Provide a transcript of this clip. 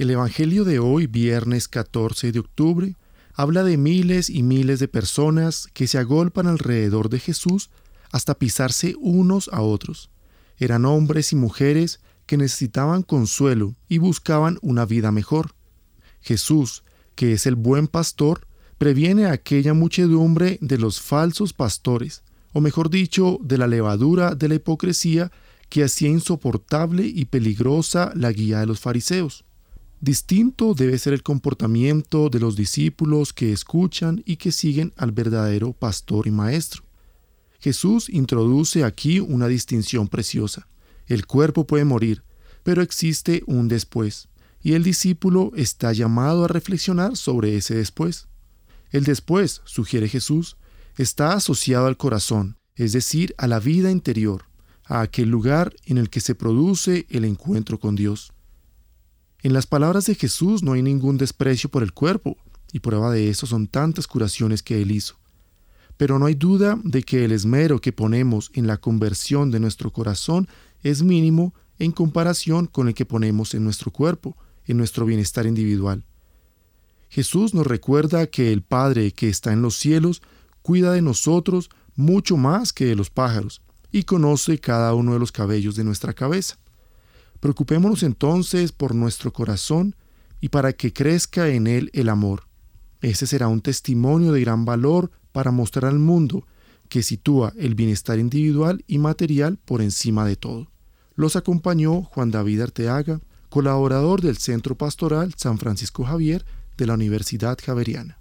El Evangelio de hoy, viernes 14 de octubre, habla de miles y miles de personas que se agolpan alrededor de Jesús hasta pisarse unos a otros. Eran hombres y mujeres que necesitaban consuelo y buscaban una vida mejor. Jesús, que es el buen pastor, previene a aquella muchedumbre de los falsos pastores, o mejor dicho, de la levadura de la hipocresía que hacía insoportable y peligrosa la guía de los fariseos. Distinto debe ser el comportamiento de los discípulos que escuchan y que siguen al verdadero pastor y maestro. Jesús introduce aquí una distinción preciosa. El cuerpo puede morir, pero existe un después, y el discípulo está llamado a reflexionar sobre ese después. El después, sugiere Jesús, está asociado al corazón, es decir, a la vida interior, a aquel lugar en el que se produce el encuentro con Dios. En las palabras de Jesús no hay ningún desprecio por el cuerpo, y prueba de eso son tantas curaciones que él hizo. Pero no hay duda de que el esmero que ponemos en la conversión de nuestro corazón es mínimo en comparación con el que ponemos en nuestro cuerpo, en nuestro bienestar individual. Jesús nos recuerda que el Padre que está en los cielos cuida de nosotros mucho más que de los pájaros y conoce cada uno de los cabellos de nuestra cabeza. Preocupémonos entonces por nuestro corazón y para que crezca en él el amor. Ese será un testimonio de gran valor para mostrar al mundo que sitúa el bienestar individual y material por encima de todo. Los acompañó Juan David Arteaga, colaborador del Centro Pastoral San Francisco Javier de la Universidad Javeriana.